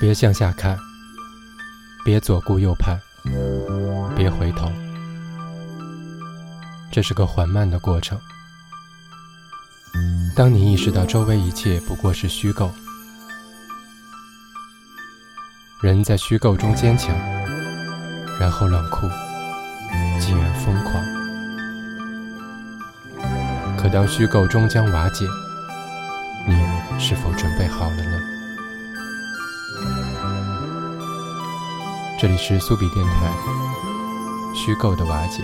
别向下看别左顾右盼别回头。这是个缓慢的过程。当你意识到周围一切不过是虚构人在虚构中坚强然后冷酷。疯狂。可当虚构终将瓦解你是否准备好了呢？这里是苏比电台虚构的瓦解。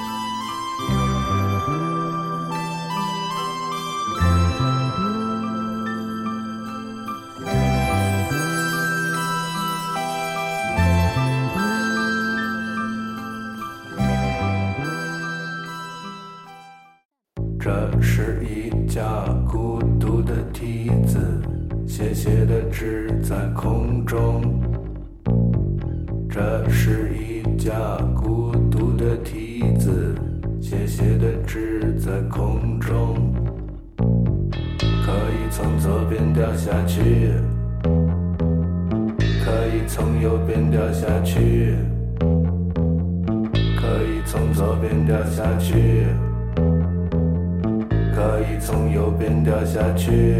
从右边掉下去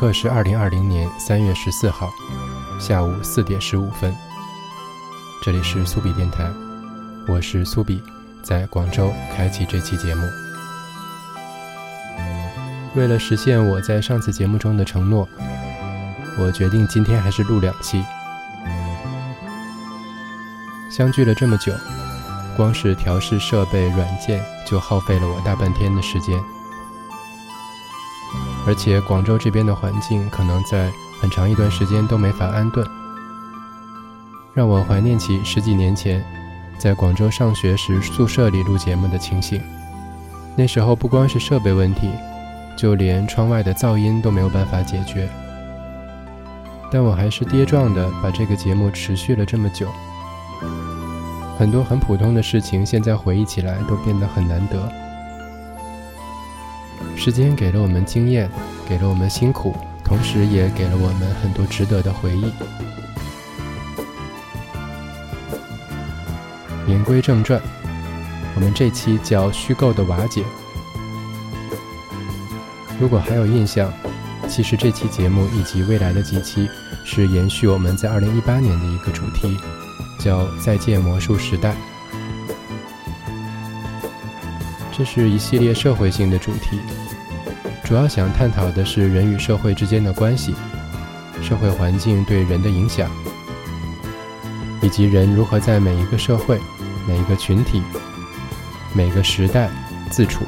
各位朋友，此刻是二零二零年三月十四号下午四点十五分，这里是苏比电台，我是苏比，在广州开启这期节目。为了实现我在上次节目中的承诺，我决定今天还是录两期。相聚了这么久，光是调试设备软件就耗费了我大半天的时间，而且广州这边的环境可能在很长一段时间都没法安顿，让我怀念起十几年前在广州上学时宿舍里录节目的情形。那时候不光是设备问题。就连窗外的噪音都没有办法解决，但我还是跌撞的把这个节目持续了这么久。很多很普通的事情，现在回忆起来都变得很难得。时间给了我们经验，给了我们辛苦，同时也给了我们很多值得的回忆。言归正传，我们这期叫《虚构的瓦解》。如果还有印象，其实这期节目以及未来的几期是延续我们在2018年的一个主题，叫“再见魔术时代”。这是一系列社会性的主题，主要想探讨的是人与社会之间的关系，社会环境对人的影响，以及人如何在每一个社会、每一个群体、每个时代自处。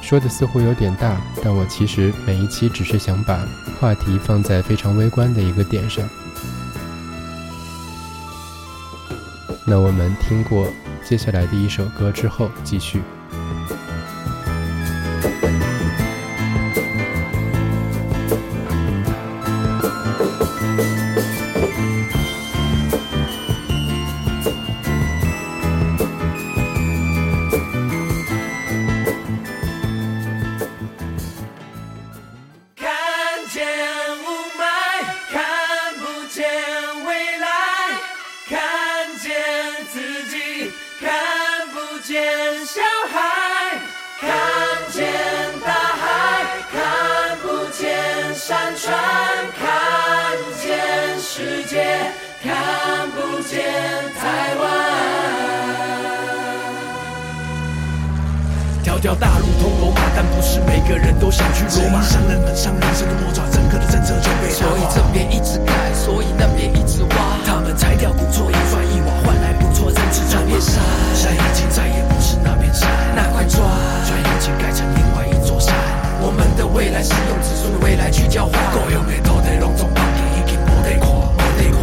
说的似乎有点大，但我其实每一期只是想把话题放在非常微观的一个点上。那我们听过接下来的一首歌之后，继续。见小孩看见大海看不见山川看见世界。条大路通罗马，但不是每个人都想去罗马。商人们上人生的魔爪，整个的政策就被所以这边一直盖，所以那边一直挖。他们拆掉不错，一砖一瓦换来不错，人质这片山，山。已经再也不是那片山。那块砖，砖已经改成另外一座山。我们的未来是用子孙的未来去交换。够用的土地拢总放弃，已经无得看，无得看。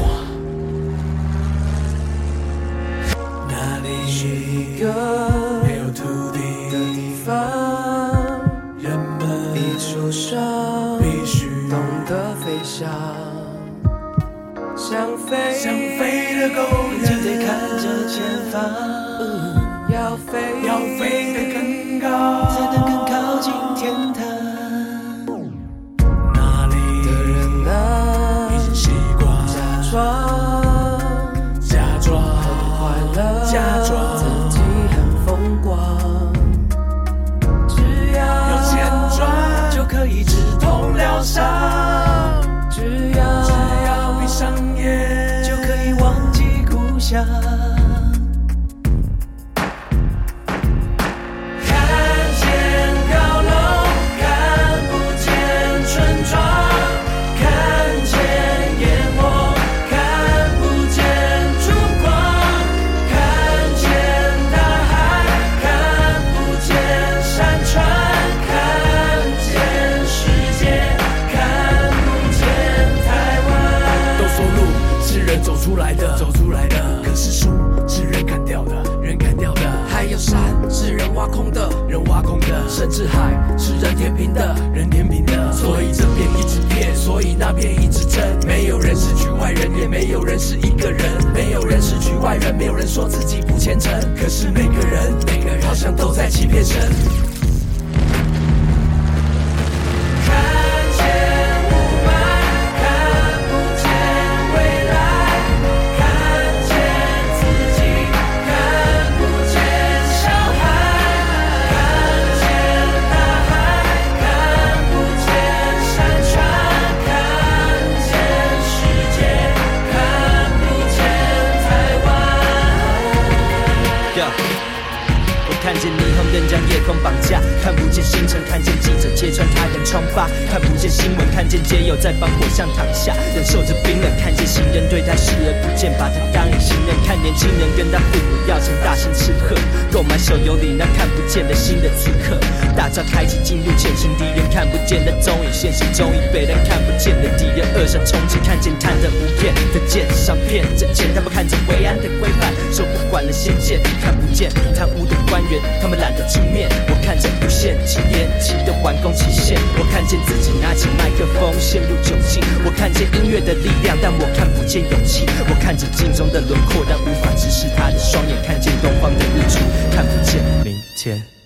那里是一个。想飞的狗就得看着前方，要飞要飞得更高，才能更靠近天堂。空的人挖空的甚至海是人填平的，人填平的，所以这边一直骗，所以那边一直争。没有人是局外人，也没有人是一个人，没有人是局外人，没有人说自己不虔诚。可是每个人，每个人好像都在欺骗神。看见记者揭穿他人疮疤，看不见新闻，看见街友在帮火巷躺下，忍受着冰冷，看见行人对他视而不见，把他当隐形人，看年轻人跟他父母要钱，大声斥喝，购买手游里那看不见的新的刺客，大招开启进入潜行敌人看不见的，现实中已被人看不见的敌人扼杀冲击，看见贪得无厌的奸商骗着钱，他们看着伟岸的规范，说不管了先见，看不见贪污的官员，他们懒得出面，我看着无限期延期的完工期限，我看见自己拿起麦克风陷入窘境，我看见音乐的力量，但我看不见勇气，我看着镜中的轮廓，但无法直视他的双眼，看见东方的日出，看不见明天。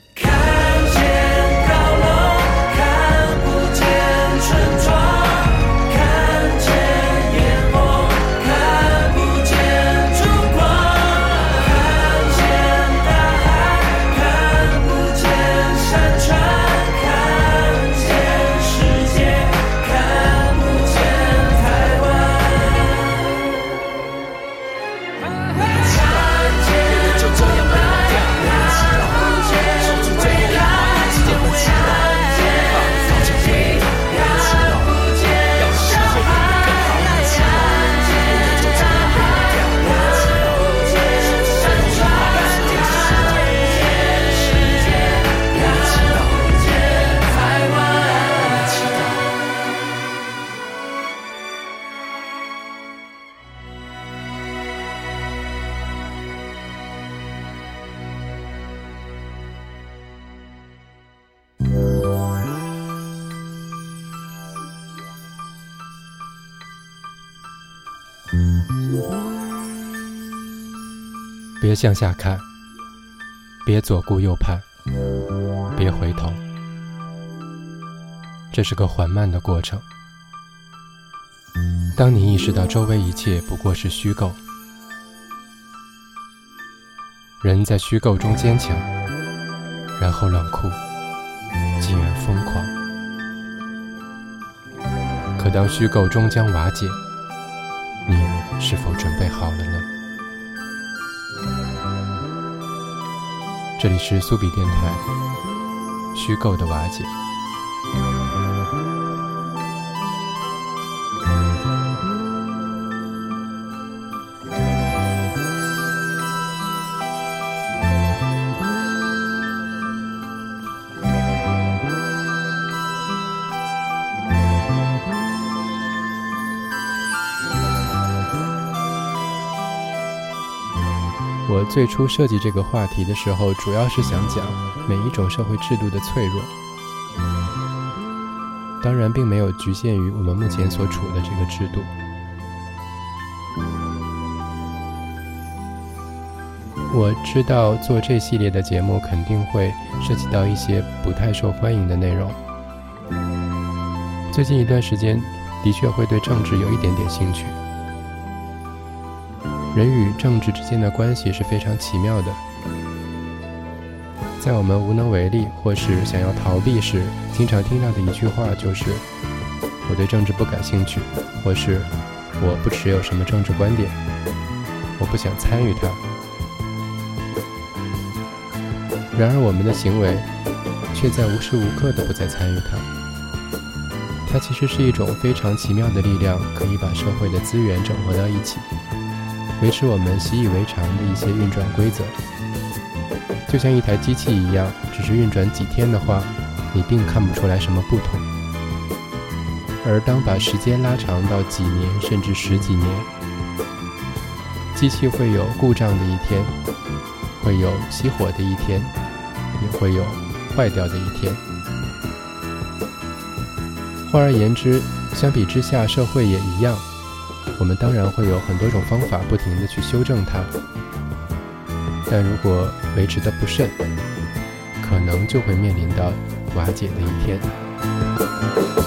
别向下看，别左顾右盼，别回头。这是个缓慢的过程。当你意识到周围一切不过是虚构，人在虚构中坚强，然后冷酷，进而疯狂。可当虚构终将瓦解，是否准备好了呢？这里是苏比电台，虚构的瓦解。最初设计这个话题的时候，主要是想讲每一种社会制度的脆弱。当然，并没有局限于我们目前所处的这个制度。我知道做这系列的节目肯定会涉及到一些不太受欢迎的内容。最近一段时间，的确会对政治有一点点兴趣。人与政治之间的关系是非常奇妙的。在我们无能为力或是想要逃避时，经常听到的一句话就是：“我对政治不感兴趣，或是我不持有什么政治观点，我不想参与它。”然而，我们的行为却在无时无刻的不再参与它。它其实是一种非常奇妙的力量，可以把社会的资源整合到一起。维持我们习以为常的一些运转规则，就像一台机器一样，只是运转几天的话，你并看不出来什么不同。而当把时间拉长到几年甚至十几年，机器会有故障的一天，会有熄火的一天，也会有坏掉的一天。换而言之，相比之下，社会也一样。我们当然会有很多种方法，不停的去修正它，但如果维持的不慎，可能就会面临到瓦解的一天。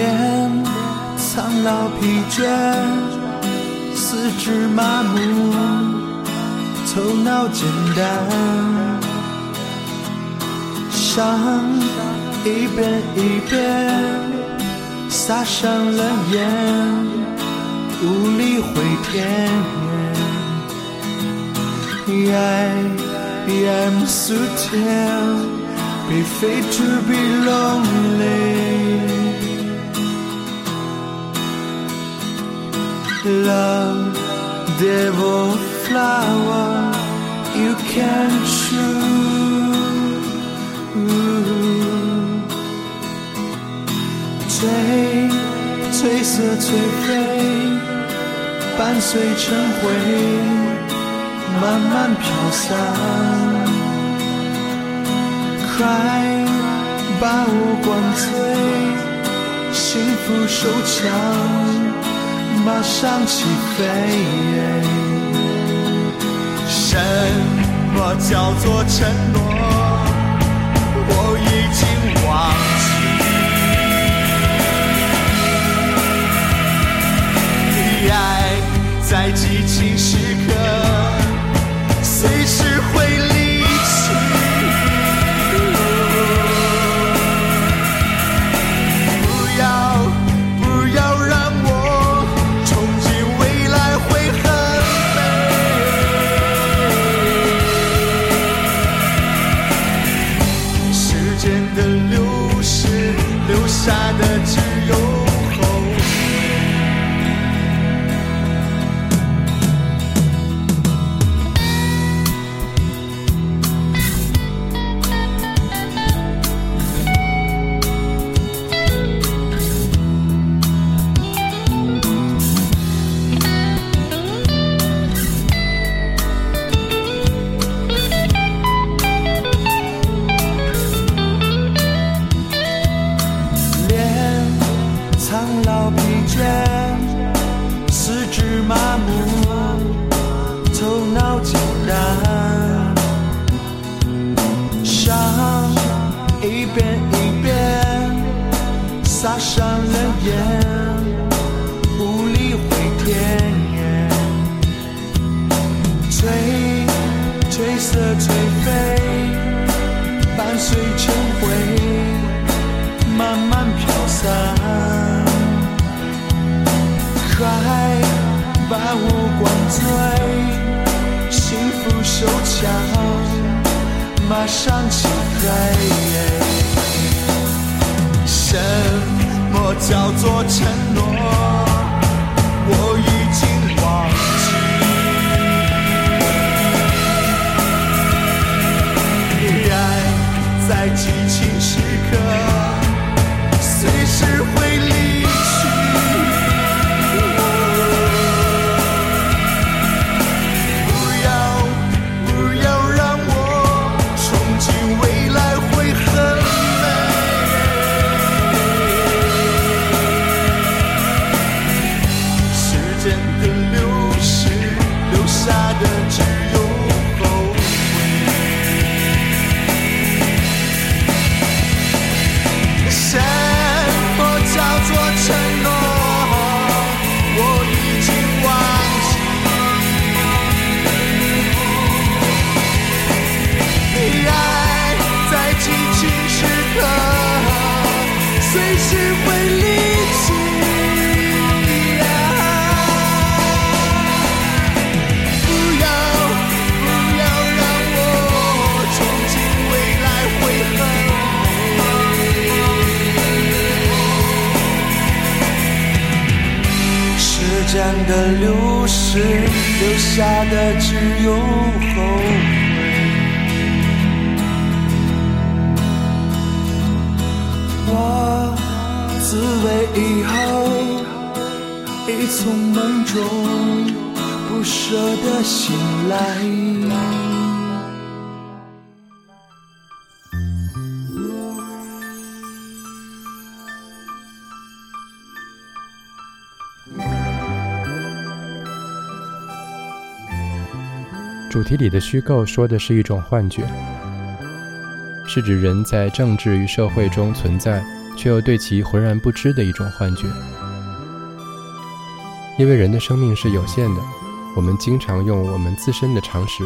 脸苍老疲倦，四肢麻木，头脑简单，伤一遍一遍撒上了盐，无力回天。I am so tired, be fate to be lonely. Love, devil, flower, you can choose. 追褪色颓废，伴随成灰。慢慢飘散，Cry 把我灌醉，幸福手枪马上起飞。什么叫做承诺？我已经忘记，爱在激情时刻。马上起飞什么叫做承诺。的流逝，留下的只有后悔。我自卫以后，已从梦中不舍得醒来。主题里的虚构说的是一种幻觉，是指人在政治与社会中存在，却又对其浑然不知的一种幻觉。因为人的生命是有限的，我们经常用我们自身的常识，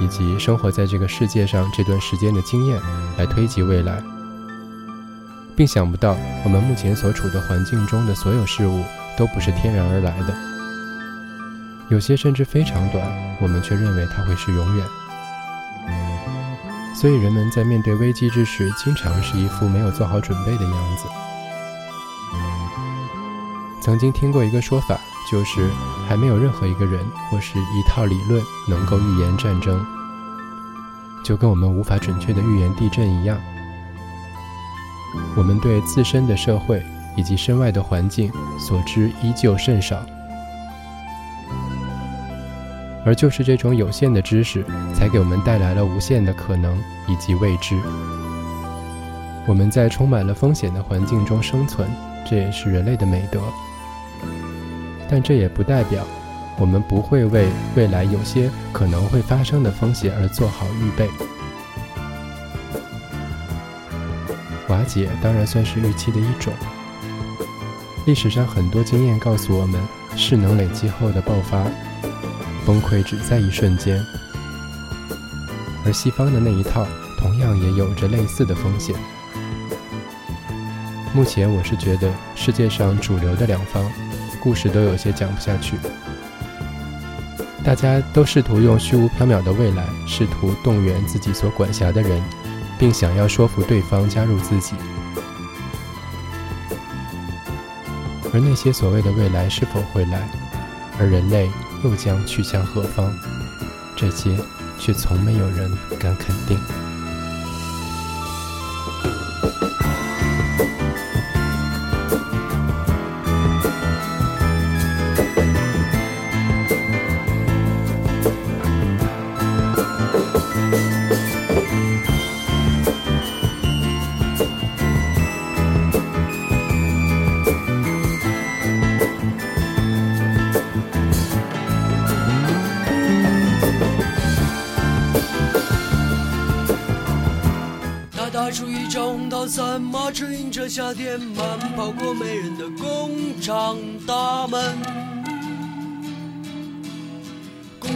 以及生活在这个世界上这段时间的经验来推及未来，并想不到我们目前所处的环境中的所有事物都不是天然而来的，有些甚至非常短，我们却认为它会是永远。所以人们在面对危机之时，经常是一副没有做好准备的样子。曾经听过一个说法。就是还没有任何一个人或是一套理论能够预言战争，就跟我们无法准确的预言地震一样。我们对自身的社会以及身外的环境所知依旧甚少，而就是这种有限的知识，才给我们带来了无限的可能以及未知。我们在充满了风险的环境中生存，这也是人类的美德。但这也不代表我们不会为未来有些可能会发生的风险而做好预备。瓦解当然算是预期的一种。历史上很多经验告诉我们，势能累积后的爆发，崩溃只在一瞬间。而西方的那一套同样也有着类似的风险。目前我是觉得世界上主流的两方。故事都有些讲不下去，大家都试图用虚无缥缈的未来，试图动员自己所管辖的人，并想要说服对方加入自己。而那些所谓的未来是否会来，而人类又将去向何方，这些却从没有人敢肯定。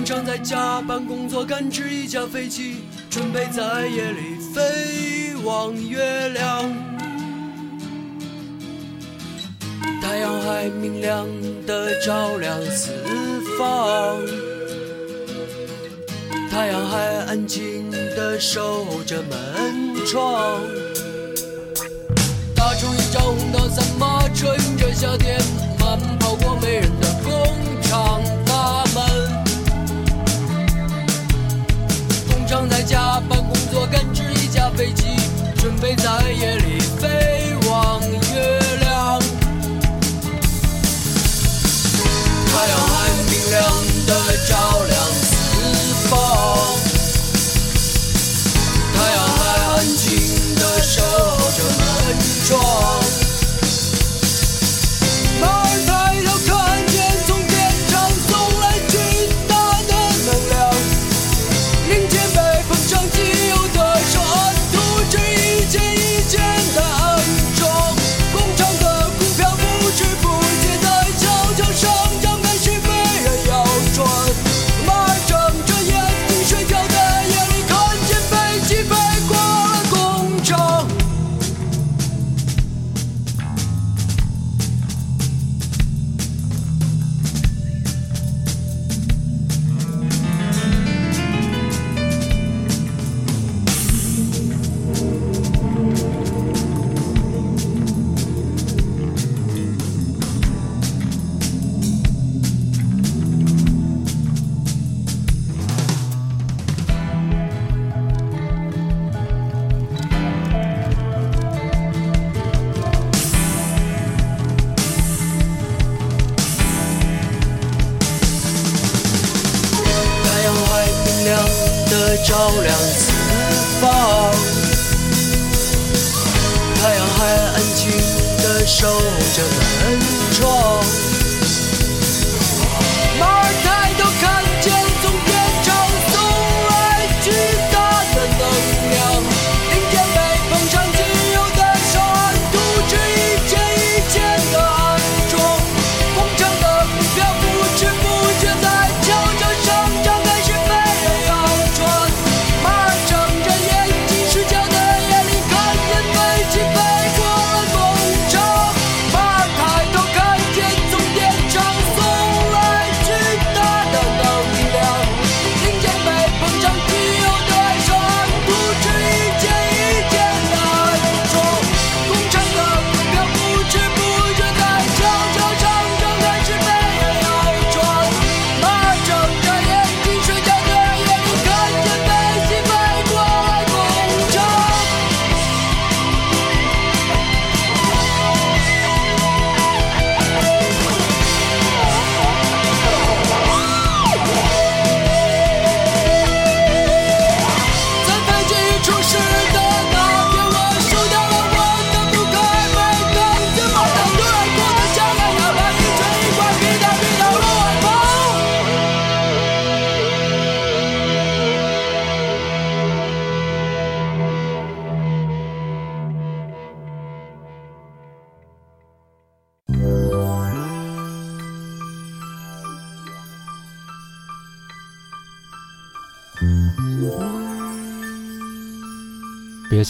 常在加班工作，赶制一架飞机，准备在夜里飞往月亮。太阳还明亮的照亮四方，太阳还安静的守着门窗。打出一张红的三马车迎着夏天，慢跑过没人的工工厂在加班工作，赶制一架飞机，准备在夜里飞往月亮。太阳还明亮的照亮四方，太阳还安静的守着门窗。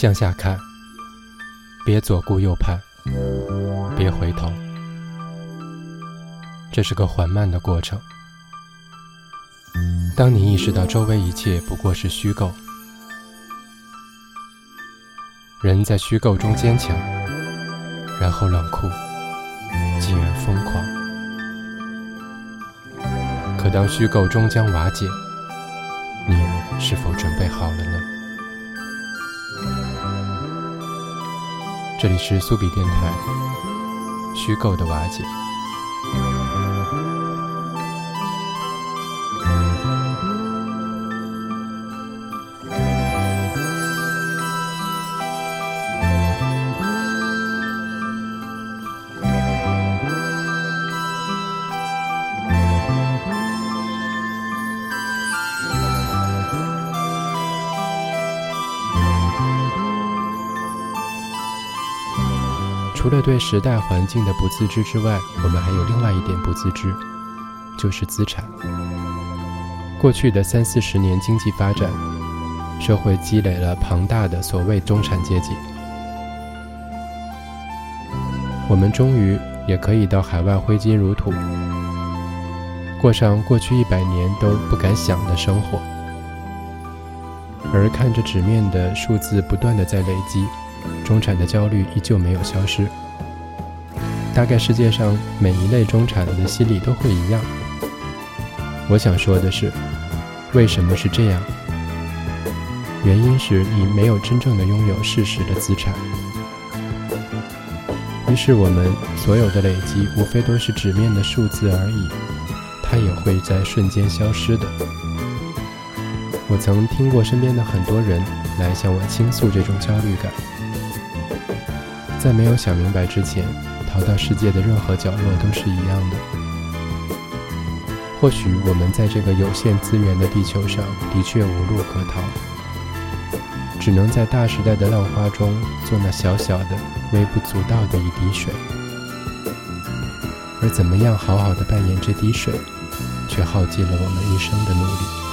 向下看，别左顾右盼，别回头。这是个缓慢的过程。当你意识到周围一切不过是虚构，人在虚构中坚强，然后冷酷，进而疯狂。可当虚构终将瓦解，你是否准备好了呢？这里是苏比电台，虚构的瓦解。除了对时代环境的不自知之外，我们还有另外一点不自知，就是资产。过去的三四十年经济发展，社会积累了庞大的所谓中产阶级，我们终于也可以到海外挥金如土，过上过去一百年都不敢想的生活。而看着纸面的数字不断的在累积。中产的焦虑依旧没有消失。大概世界上每一类中产的心理都会一样。我想说的是，为什么是这样？原因是你没有真正的拥有事实的资产。于是我们所有的累积，无非都是纸面的数字而已，它也会在瞬间消失的。我曾听过身边的很多人来向我倾诉这种焦虑感。在没有想明白之前，逃到世界的任何角落都是一样的。或许我们在这个有限资源的地球上的确无路可逃，只能在大时代的浪花中做那小小的、微不足道的一滴水。而怎么样好好的扮演这滴水，却耗尽了我们一生的努力。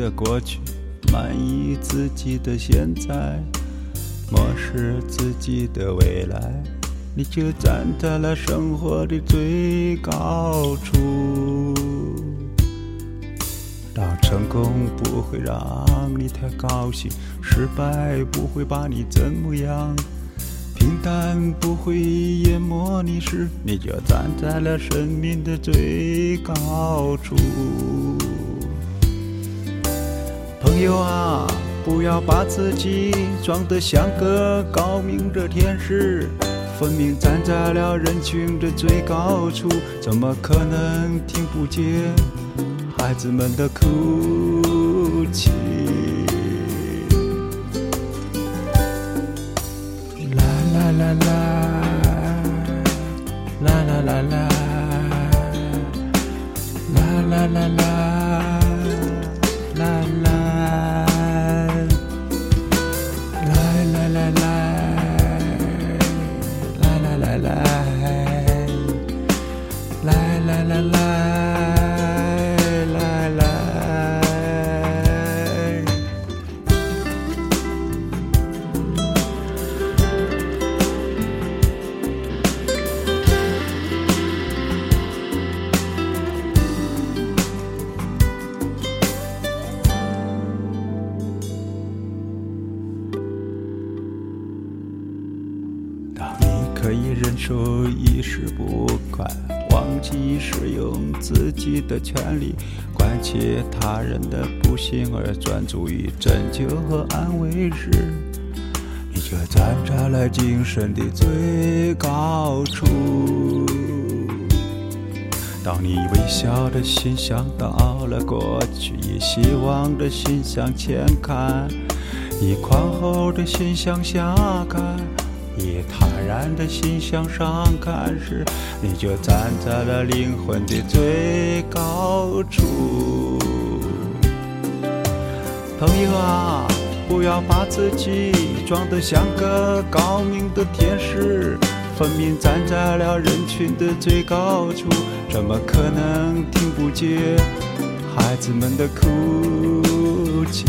的过去，满意自己的现在，漠视自己的未来，你就站在了生活的最高处。当成功不会让你太高兴，失败不会把你怎么样。平淡不会淹没你时，你就站在了生命的最高处。有啊，不要把自己装得像个高明的天使，分明站在了人群的最高处，怎么可能听不见孩子们的哭泣？啦啦啦啦，啦啦啦啦，啦啦啦啦。的权利，关切他人的不幸而专注于拯救和安慰时，你却站在了精神的最高处。当你微笑的心想到了过去，以希望的心向前看，以宽厚的心向下看，以坦然的心向上看时，你就站在了灵魂的最高处。朋友啊，不要把自己装得像个高明的天使。分明站在了人群的最高处，怎么可能听不见孩子们的哭泣？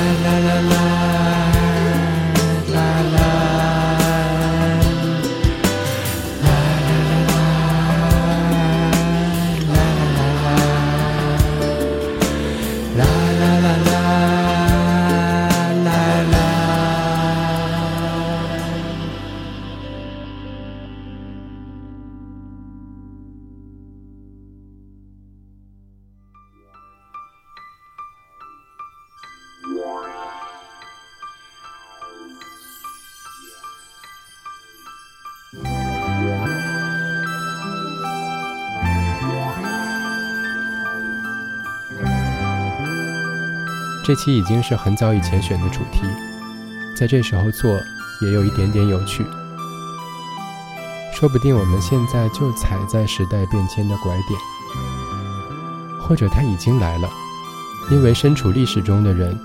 la la la la. 这期已经是很早以前选的主题，在这时候做也有一点点有趣。说不定我们现在就踩在时代变迁的拐点，或者它已经来了，因为身处历史中的人，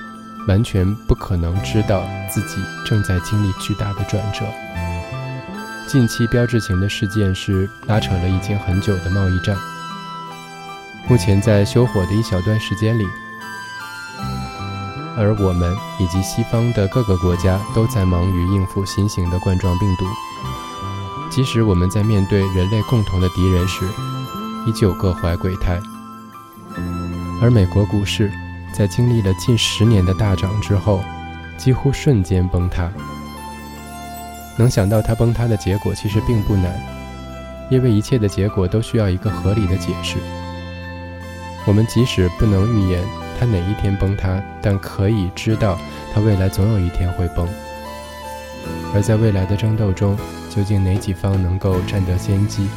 完全不可能知道自己正在经历巨大的转折。近期标志性的事件是拉扯了已经很久的贸易战，目前在修火的一小段时间里。而我们以及西方的各个国家都在忙于应付新型的冠状病毒。即使我们在面对人类共同的敌人时，依旧各怀鬼胎。而美国股市在经历了近十年的大涨之后，几乎瞬间崩塌。能想到它崩塌的结果其实并不难，因为一切的结果都需要一个合理的解释。我们即使不能预言。他哪一天崩塌？但可以知道，他未来总有一天会崩。而在未来的争斗中，究竟哪几方能够占得先机，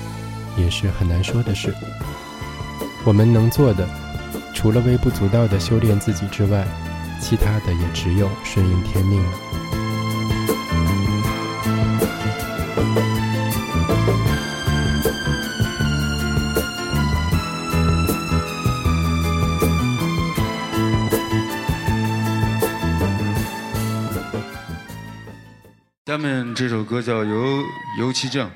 也是很难说的事。我们能做的，除了微不足道的修炼自己之外，其他的也只有顺应天命了。歌叫尤尤其正。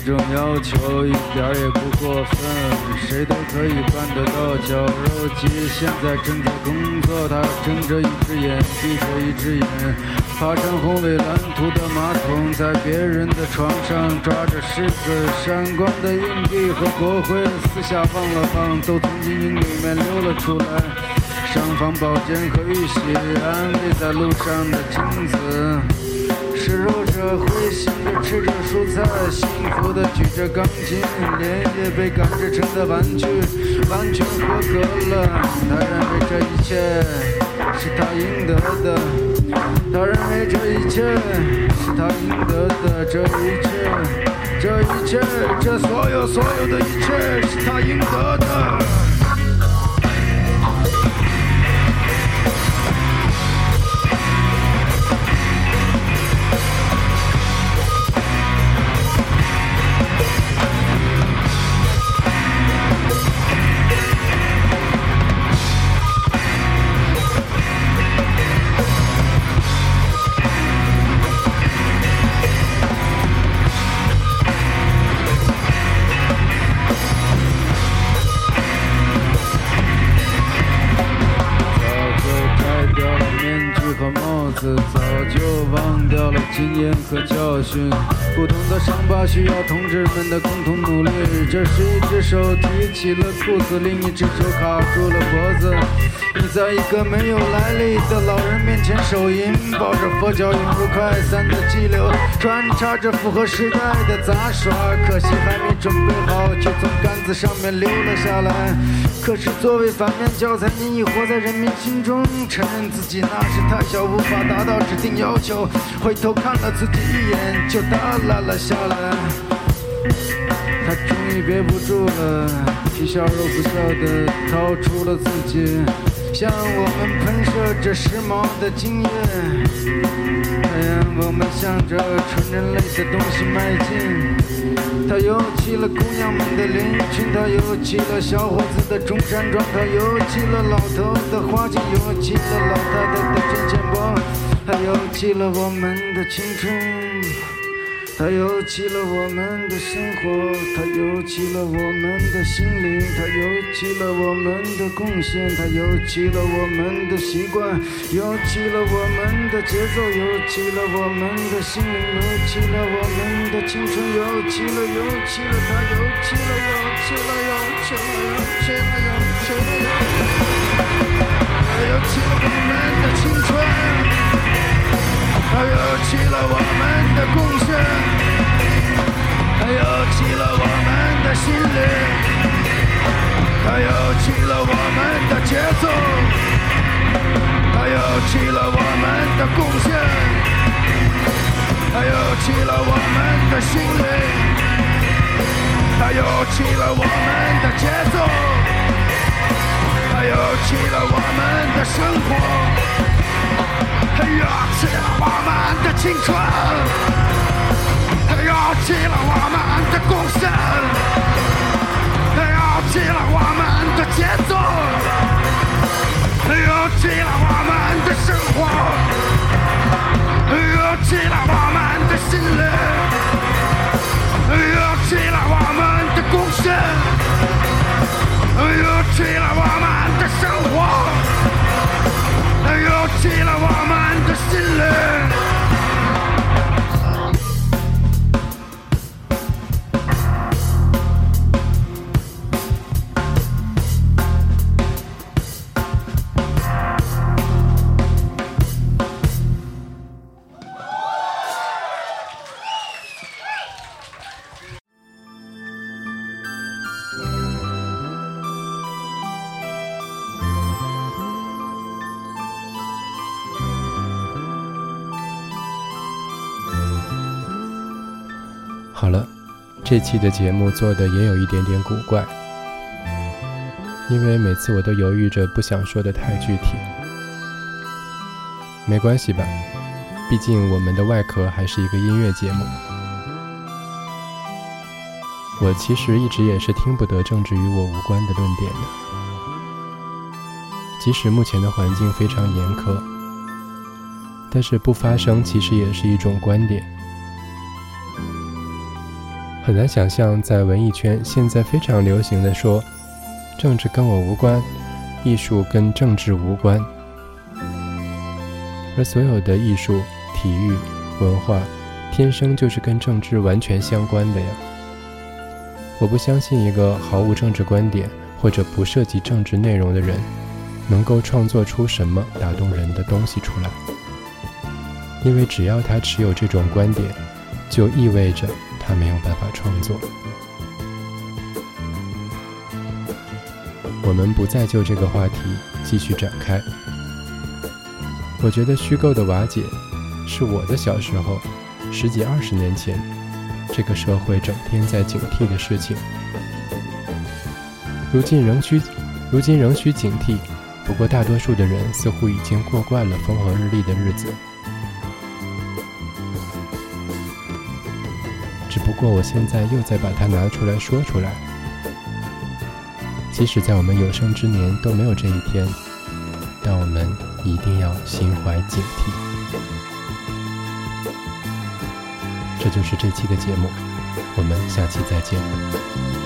这》。种要求一点儿也不过分，谁都可以办得到。绞肉机现在正在工作，他睁着一只眼闭着一只眼，爬上宏伟蓝图的马桶，在别人的床上抓着狮子闪光的硬币和国徽，四下望了望，都从阴影里面溜了出来。上方宝剑和玉玺安慰在路上的镜子。吃肉者灰心着吃着蔬菜，幸福的举着钢琴，连夜被赶着撑得玩具完全合格了。他认为这一切是他应得的，他认为这一切是他应得的，这一切，这一切，这所有所有的一切是他应得的。忘掉了经验和教训。不同的伤疤需要同志们的共同努力。这是一只手提起了裤子，另一只手卡住了脖子。你在一个没有来历的老人面前手淫，抱着佛脚涌入快散的激流，穿插着符合时代的杂耍。可惜还没准备好，就从杆子上面溜了下来。可是作为反面教材，你已活在人民心中，承认自己那是太小，无法达到指定要求。回头看了自己一眼，就耷拉了下来。他终于憋不住了，皮笑肉不笑的掏出了自己，向我们喷射着时髦的精液。太阳，我们向着纯人类的东西迈进。他游起了姑娘们的连衣裙，他游起了小伙子的中山装，他游起了老头的花镜，游起了老太太的针线包，它游起了我们的青春。它游起了我们的生活，它游起了我们的心灵，它游起了我们的贡献，它游起了我们的习惯，游起了我们的节奏，游起了我们的心灵，游起了我们的青春，游起了，游起了，它游起了，游起了，游起了，游起了，游起了，它游起了我们的青春。它游起了我们的贡献，它游起了我们的心灵，它游起了我们的节奏，它游起了我们的贡献，它游起了我们的心灵，它游起了我们的节奏，它游起了我们的生活。它游起了我们的青春，它游起了我们的贡献，它游起了我们的节奏，它游起了我们的生活，它游起了我们的心灵，它游起了我们的贡献，它游起了我们的生活。又起了我们的心灵。这期的节目做的也有一点点古怪，因为每次我都犹豫着不想说的太具体。没关系吧，毕竟我们的外壳还是一个音乐节目。我其实一直也是听不得政治与我无关的论点的，即使目前的环境非常严苛，但是不发声其实也是一种观点。很难想象，在文艺圈现在非常流行的说，政治跟我无关，艺术跟政治无关，而所有的艺术、体育、文化，天生就是跟政治完全相关的呀。我不相信一个毫无政治观点或者不涉及政治内容的人，能够创作出什么打动人的东西出来，因为只要他持有这种观点，就意味着。他没有办法创作。我们不再就这个话题继续展开。我觉得虚构的瓦解，是我的小时候，十几二十年前，这个社会整天在警惕的事情。如今仍需，如今仍需警惕。不过大多数的人似乎已经过惯了风和日丽的日子。过，我现在又再把它拿出来说出来。即使在我们有生之年都没有这一天，但我们一定要心怀警惕。这就是这期的节目，我们下期再见。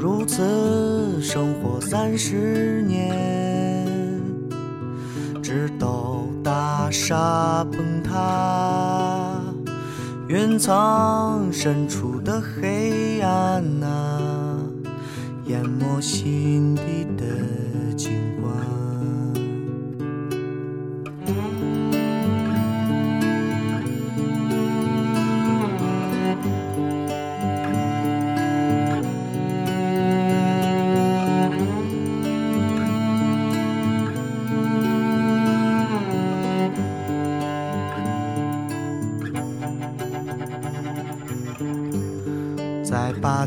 如此生活三十年，直到大厦崩塌。云层深处的黑暗啊，淹没心底的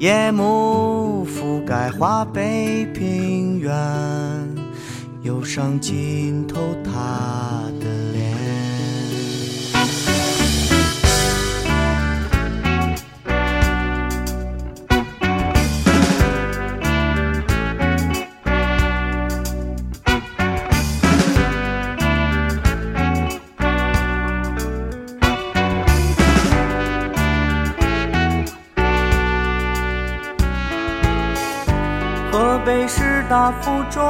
夜幕覆盖华北平原，忧伤浸透他的。大附中，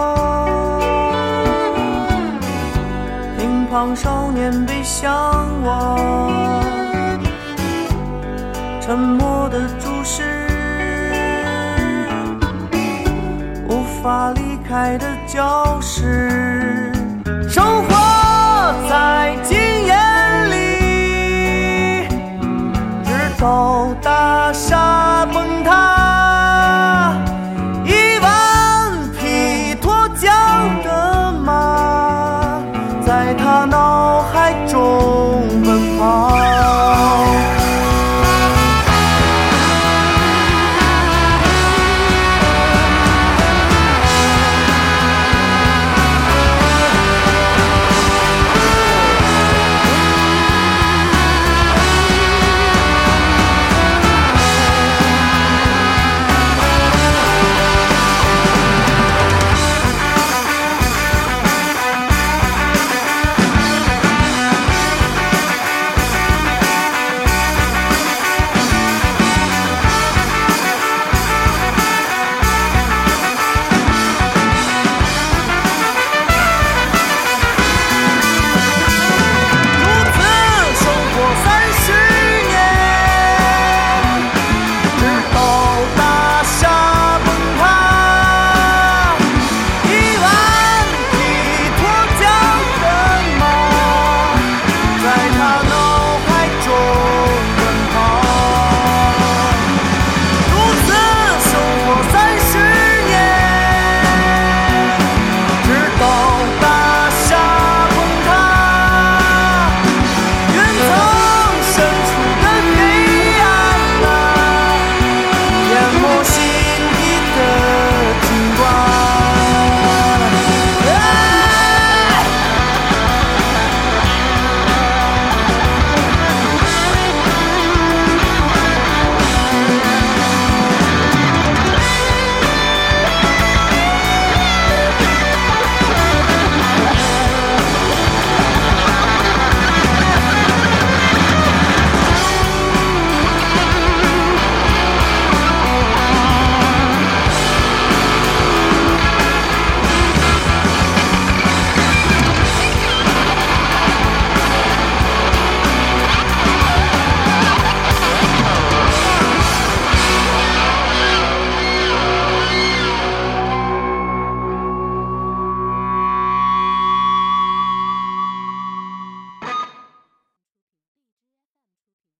乒乓少年背向我，沉默的注视，无法离开的教室，